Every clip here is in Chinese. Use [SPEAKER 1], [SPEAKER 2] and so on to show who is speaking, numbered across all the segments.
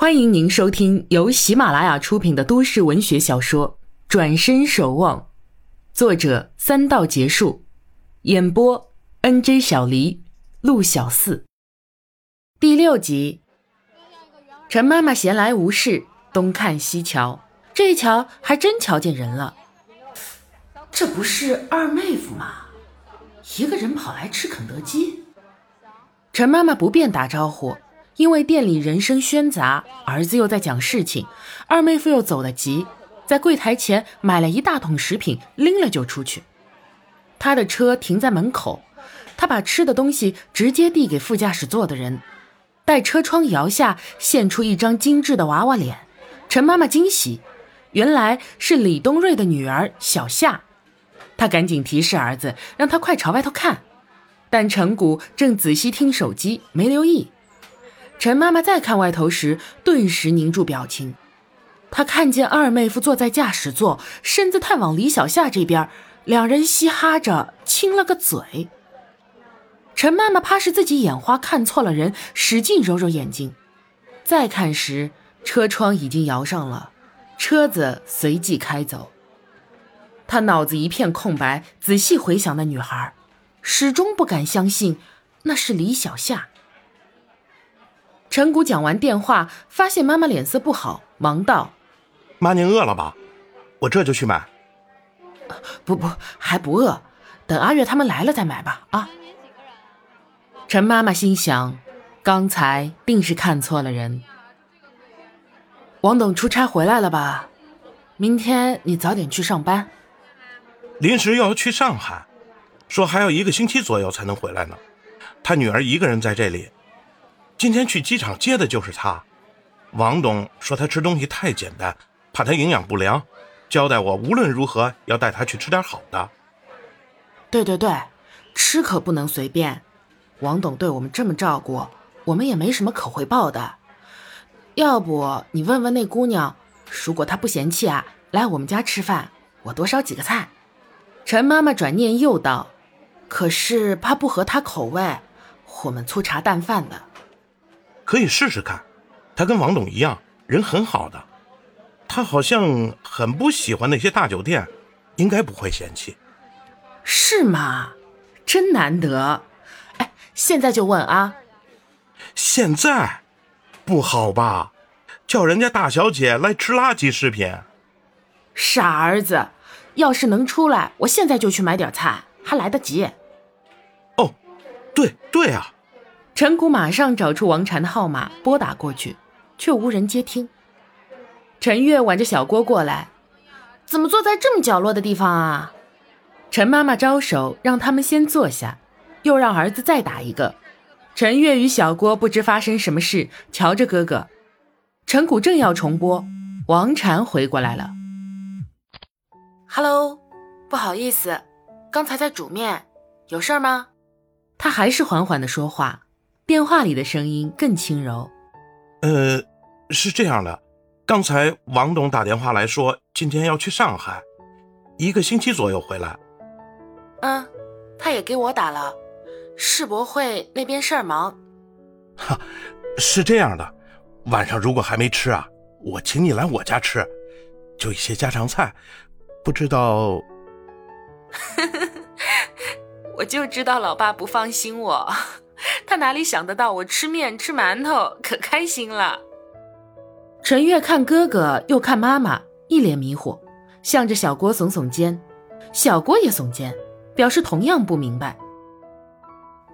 [SPEAKER 1] 欢迎您收听由喜马拉雅出品的都市文学小说《转身守望》，作者三道结束，演播 N J 小黎、陆小四。第六集，陈妈妈闲来无事，东看西瞧，这一瞧还真瞧见人了。这不是二妹夫吗？一个人跑来吃肯德基。陈妈妈不便打招呼。因为店里人声喧杂，儿子又在讲事情，二妹夫又走得急，在柜台前买了一大桶食品，拎了就出去。他的车停在门口，他把吃的东西直接递给副驾驶座的人，待车窗摇下，现出一张精致的娃娃脸。陈妈妈惊喜，原来是李东瑞的女儿小夏。她赶紧提示儿子，让他快朝外头看，但陈谷正仔细听手机，没留意。陈妈妈再看外头时，顿时凝住表情。她看见二妹夫坐在驾驶座，身子探往李小夏这边，两人嘻哈着亲了个嘴。陈妈妈怕是自己眼花看错了人，使劲揉揉眼睛。再看时，车窗已经摇上了，车子随即开走。她脑子一片空白，仔细回想那女孩，始终不敢相信那是李小夏。陈谷讲完电话，发现妈妈脸色不好，忙道：“
[SPEAKER 2] 妈，您饿了吧？我这就去买。”“
[SPEAKER 1] 不不，还不饿，等阿月他们来了再买吧。”啊。陈妈妈心想，刚才定是看错了人。王董出差回来了吧？明天你早点去上班。
[SPEAKER 2] 临时又要去上海，说还要一个星期左右才能回来呢。他女儿一个人在这里。今天去机场接的就是他，王董说他吃东西太简单，怕他营养不良，交代我无论如何要带他去吃点好的。
[SPEAKER 1] 对对对，吃可不能随便。王董对我们这么照顾，我们也没什么可回报的。要不你问问那姑娘，如果她不嫌弃啊，来我们家吃饭，我多烧几个菜。陈妈妈转念又道：“可是怕不合她口味，我们粗茶淡饭的。”
[SPEAKER 2] 可以试试看，他跟王董一样，人很好的。他好像很不喜欢那些大酒店，应该不会嫌弃。
[SPEAKER 1] 是吗？真难得。哎，现在就问啊。
[SPEAKER 2] 现在？不好吧？叫人家大小姐来吃垃圾食品？
[SPEAKER 1] 傻儿子，要是能出来，我现在就去买点菜，还来得及。
[SPEAKER 2] 哦，对对啊。
[SPEAKER 1] 陈谷马上找出王禅的号码，拨打过去，却无人接听。陈月挽着小郭过来，怎么坐在这么角落的地方啊？陈妈妈招手让他们先坐下，又让儿子再打一个。陈月与小郭不知发生什么事，瞧着哥哥。陈谷正要重拨，王禅回过来了。Hello，不好意思，刚才在煮面，有事吗？他还是缓缓的说话。电话里的声音更轻柔。
[SPEAKER 2] 呃，是这样的，刚才王董打电话来说，今天要去上海，一个星期左右回来。
[SPEAKER 1] 嗯，他也给我打了，世博会那边事儿忙。
[SPEAKER 2] 哈，是这样的，晚上如果还没吃啊，我请你来我家吃，就一些家常菜，不知道。
[SPEAKER 1] 我就知道老爸不放心我。他哪里想得到我吃面吃馒头可开心了？陈月看哥哥又看妈妈，一脸迷糊，向着小郭耸耸肩，小郭也耸肩，表示同样不明白。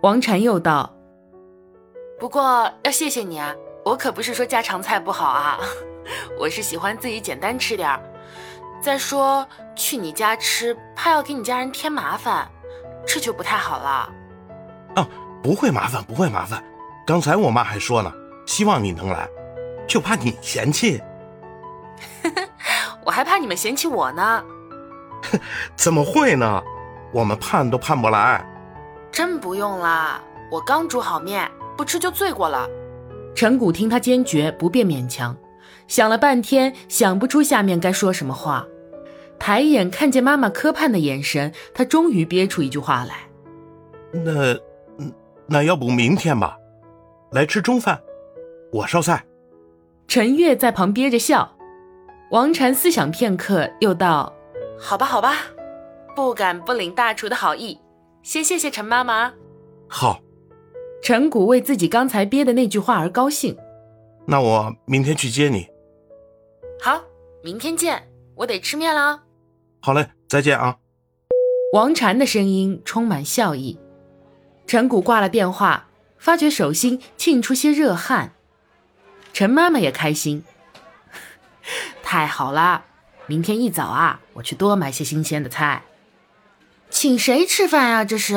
[SPEAKER 1] 王禅又道：“不过要谢谢你啊，我可不是说家常菜不好啊，我是喜欢自己简单吃点儿。再说去你家吃，怕要给你家人添麻烦，这就不太好了。”
[SPEAKER 2] 哦。不会麻烦，不会麻烦。刚才我妈还说呢，希望你能来，就怕你嫌弃。
[SPEAKER 1] 我还怕你们嫌弃我呢。
[SPEAKER 2] 怎么会呢？我们盼都盼不来。
[SPEAKER 1] 真不用啦，我刚煮好面，不吃就罪过了。陈谷听他坚决，不便勉强，想了半天，想不出下面该说什么话。抬眼看见妈妈磕盼的眼神，他终于憋出一句话来：“
[SPEAKER 2] 那……”那要不明天吧，来吃中饭，我烧菜。
[SPEAKER 1] 陈月在旁憋着笑。王禅思想片刻，又道：“好吧，好吧，不敢不领大厨的好意，先谢谢陈妈妈。”
[SPEAKER 2] 好。
[SPEAKER 1] 陈谷为自己刚才憋的那句话而高兴。
[SPEAKER 2] 那我明天去接你。
[SPEAKER 1] 好，明天见。我得吃面了。
[SPEAKER 2] 好嘞，再见啊。
[SPEAKER 1] 王禅的声音充满笑意。陈谷挂了电话，发觉手心沁出些热汗。陈妈妈也开心。太好了，明天一早啊，我去多买些新鲜的菜。
[SPEAKER 3] 请谁吃饭呀？这是？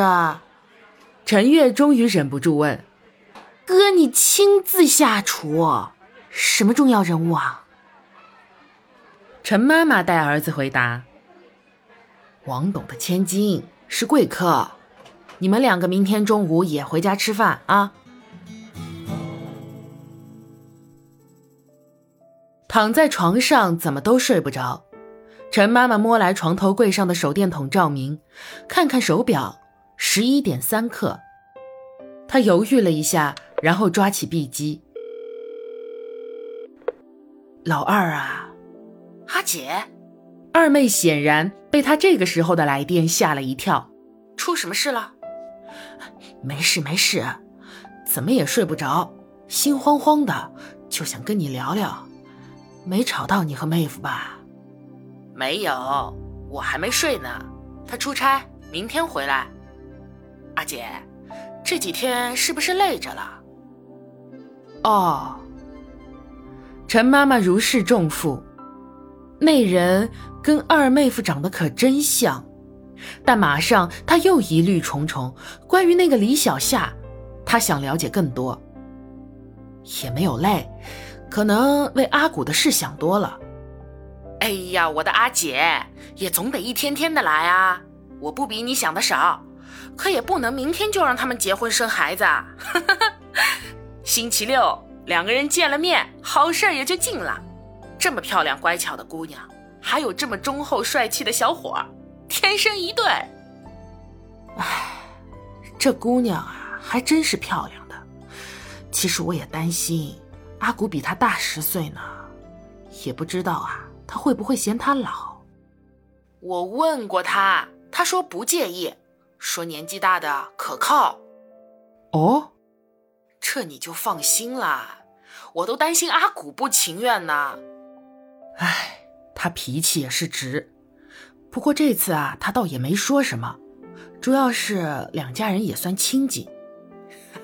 [SPEAKER 1] 陈月终于忍不住问：“
[SPEAKER 3] 哥，你亲自下厨？什么重要人物啊？”
[SPEAKER 1] 陈妈妈带儿子回答：“
[SPEAKER 3] 王董的千金是贵客，你们两个明天中午也回家吃饭啊。”
[SPEAKER 1] 躺在床上怎么都睡不着，陈妈妈摸来床头柜上的手电筒照明，看看手表，十一点三刻。她犹豫了一下，然后抓起臂机：“
[SPEAKER 3] 老二啊，阿姐。”
[SPEAKER 1] 二妹显然被他这个时候的来电吓了一跳，
[SPEAKER 3] 出什么事了？没事没事，怎么也睡不着，心慌慌的，就想跟你聊聊。没吵到你和妹夫吧？
[SPEAKER 1] 没有，我还没睡呢。他出差，明天回来。
[SPEAKER 3] 阿姐，这几天是不是累着了？
[SPEAKER 1] 哦。陈妈妈如释重负，那人跟二妹夫长得可真像，但马上他又疑虑重重。关于那个李小夏，他想了解更多。
[SPEAKER 3] 也没有累。可能为阿古的事想多了。
[SPEAKER 1] 哎呀，我的阿姐也总得一天天的来啊！我不比你想的少，可也不能明天就让他们结婚生孩子。星期六两个人见了面，好事也就尽了。这么漂亮乖巧的姑娘，还有这么忠厚帅气的小伙，天生一对。
[SPEAKER 3] 哎，这姑娘啊，还真是漂亮的。其实我也担心。阿古比她大十岁呢，也不知道啊，她会不会嫌她老？
[SPEAKER 1] 我问过她，她说不介意，说年纪大的可靠。
[SPEAKER 3] 哦，
[SPEAKER 1] 这你就放心了，我都担心阿古不情愿呢。
[SPEAKER 3] 唉，他脾气也是直，不过这次啊，他倒也没说什么，主要是两家人也算亲近。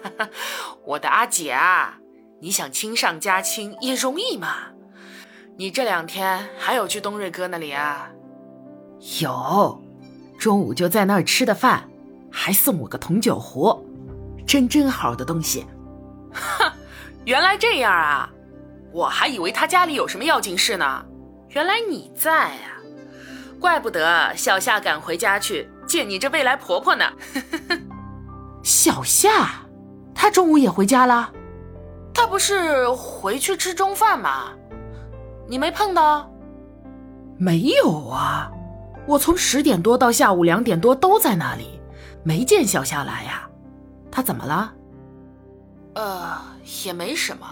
[SPEAKER 1] 我的阿姐啊。你想亲上加亲也容易嘛？你这两天还有去东瑞哥那里啊？
[SPEAKER 3] 有，中午就在那儿吃的饭，还送我个铜酒壶，真真好的东西。
[SPEAKER 1] 哈，原来这样啊！我还以为他家里有什么要紧事呢。原来你在啊，怪不得小夏赶回家去见你这未来婆婆呢。
[SPEAKER 3] 小夏，她中午也回家了。
[SPEAKER 1] 她不是回去吃中饭吗？你没碰到？
[SPEAKER 3] 没有啊，我从十点多到下午两点多都在那里，没见小夏来呀。她怎么了？
[SPEAKER 1] 呃，也没什么，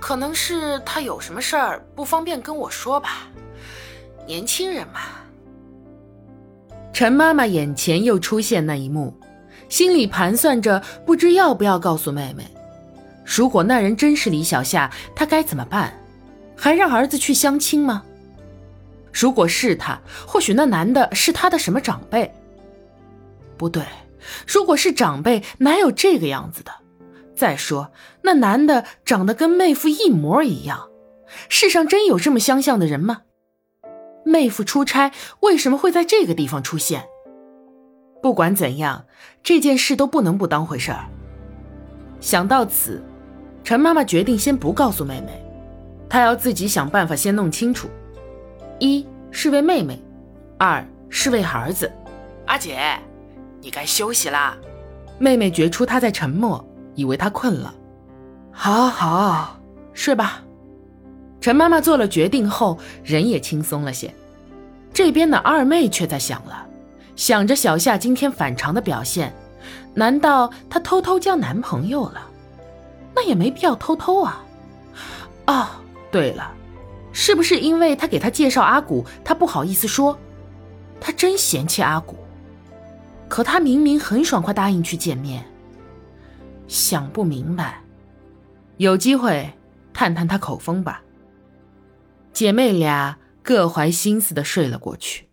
[SPEAKER 1] 可能是她有什么事儿不方便跟我说吧。年轻人嘛。陈妈妈眼前又出现那一幕，心里盘算着，不知要不要告诉妹妹。如果那人真是李小夏，她该怎么办？还让儿子去相亲吗？如果是他，或许那男的是他的什么长辈？不对，如果是长辈，哪有这个样子的？再说那男的长得跟妹夫一模一样，世上真有这么相像的人吗？妹夫出差为什么会在这个地方出现？不管怎样，这件事都不能不当回事儿。想到此。陈妈妈决定先不告诉妹妹，她要自己想办法先弄清楚。一是为妹妹，二是为儿子。阿姐，你该休息啦。妹妹觉出她在沉默，以为她困了。
[SPEAKER 3] 好好睡吧。
[SPEAKER 1] 陈妈妈做了决定后，人也轻松了些。这边的二妹却在想了，想着小夏今天反常的表现，难道她偷偷交男朋友了？
[SPEAKER 3] 那也没必要偷偷啊，
[SPEAKER 1] 哦，对了，是不是因为她给他介绍阿古，他不好意思说？她真嫌弃阿古，可她明明很爽快答应去见面。想不明白，有机会探探他口风吧。姐妹俩各怀心思的睡了过去。